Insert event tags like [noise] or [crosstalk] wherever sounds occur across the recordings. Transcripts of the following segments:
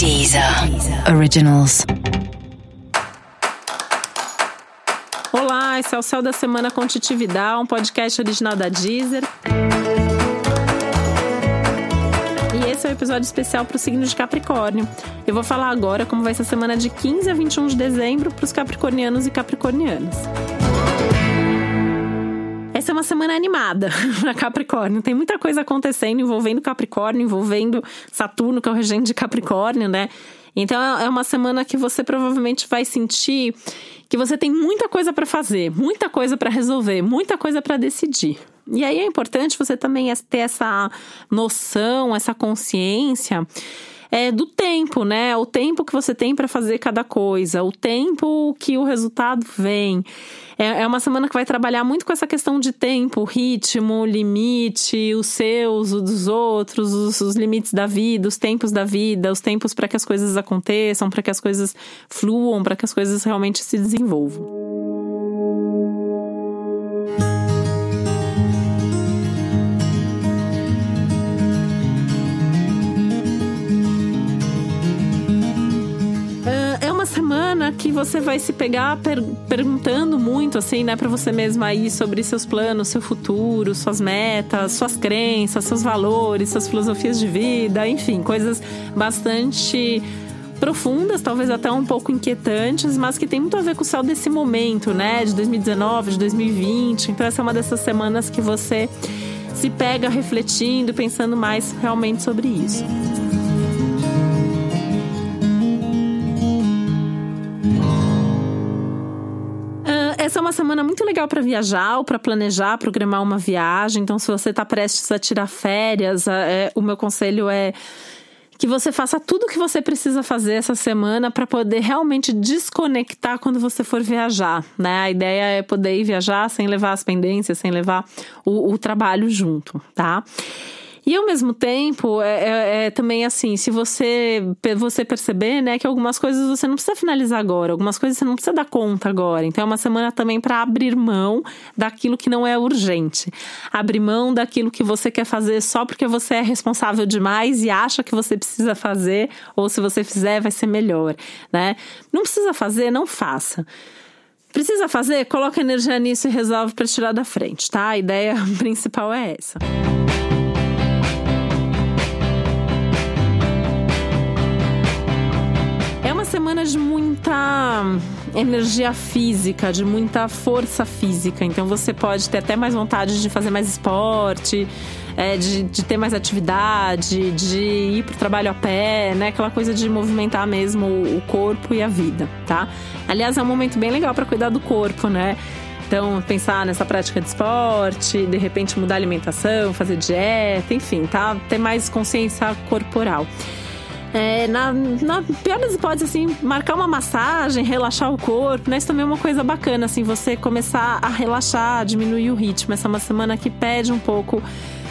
Deezer Originals. Olá, esse é o Céu da Semana com Titividade, um podcast original da Deezer. E esse é o um episódio especial para o signo de Capricórnio. Eu vou falar agora como vai ser a semana de 15 a 21 de dezembro para os capricornianos e capricornianas. Essa é uma semana animada [laughs] para Capricórnio. Tem muita coisa acontecendo envolvendo Capricórnio, envolvendo Saturno, que é o regente de Capricórnio, né? Então é uma semana que você provavelmente vai sentir que você tem muita coisa para fazer, muita coisa para resolver, muita coisa para decidir. E aí é importante você também ter essa noção, essa consciência é, do tempo, né? O tempo que você tem para fazer cada coisa, o tempo que o resultado vem. É, é uma semana que vai trabalhar muito com essa questão de tempo, ritmo, limite, os seus, os dos outros, os, os limites da vida, os tempos da vida, os tempos para que as coisas aconteçam, para que as coisas fluam, para que as coisas realmente se desenvolvam. Você vai se pegar per perguntando muito, assim, né, para você mesma aí sobre seus planos, seu futuro, suas metas, suas crenças, seus valores, suas filosofias de vida, enfim, coisas bastante profundas, talvez até um pouco inquietantes, mas que tem muito a ver com o céu desse momento, né, de 2019, de 2020. Então, essa é uma dessas semanas que você se pega refletindo, pensando mais realmente sobre isso. Uma semana muito legal para viajar ou para planejar, programar uma viagem. Então, se você está prestes a tirar férias, é, o meu conselho é que você faça tudo o que você precisa fazer essa semana para poder realmente desconectar quando você for viajar, né? A ideia é poder ir viajar sem levar as pendências, sem levar o, o trabalho junto, tá? E ao mesmo tempo, é, é, é, também assim, se você, você perceber, né, que algumas coisas você não precisa finalizar agora, algumas coisas você não precisa dar conta agora. Então é uma semana também para abrir mão daquilo que não é urgente. Abrir mão daquilo que você quer fazer só porque você é responsável demais e acha que você precisa fazer, ou se você fizer, vai ser melhor, né? Não precisa fazer, não faça. Precisa fazer? Coloca energia nisso e resolve para tirar da frente, tá? A ideia [laughs] principal é essa. Semana de muita energia física, de muita força física. Então você pode ter até mais vontade de fazer mais esporte, é, de, de, ter mais atividade, de ir pro trabalho a pé, né? Aquela coisa de movimentar mesmo o corpo e a vida, tá? Aliás, é um momento bem legal para cuidar do corpo, né? Então, pensar nessa prática de esporte, de repente mudar a alimentação, fazer dieta, enfim, tá? Ter mais consciência corporal. É, na, na pior das hipóteses, assim, marcar uma massagem, relaxar o corpo, né? Isso também é uma coisa bacana, assim, você começar a relaxar, diminuir o ritmo. Essa é uma semana que pede um pouco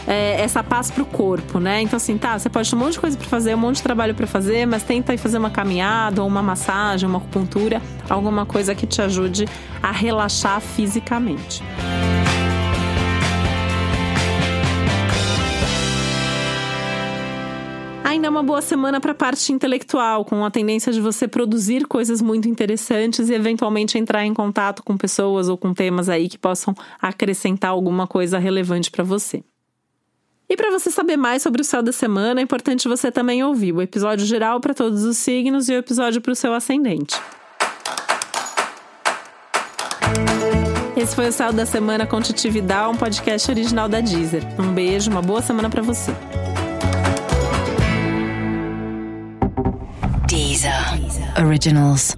é, essa paz pro corpo, né? Então, assim, tá, você pode ter um monte de coisa para fazer, um monte de trabalho para fazer, mas tenta ir fazer uma caminhada, ou uma massagem, uma acupuntura, alguma coisa que te ajude a relaxar fisicamente. Ainda é uma boa semana para a parte intelectual, com a tendência de você produzir coisas muito interessantes e eventualmente entrar em contato com pessoas ou com temas aí que possam acrescentar alguma coisa relevante para você. E para você saber mais sobre o céu da semana, é importante você também ouvir o episódio geral para todos os signos e o episódio para o seu ascendente. Esse foi o Céu da Semana com Titividade, um podcast original da Deezer. Um beijo, uma boa semana para você. Deezer. Originals.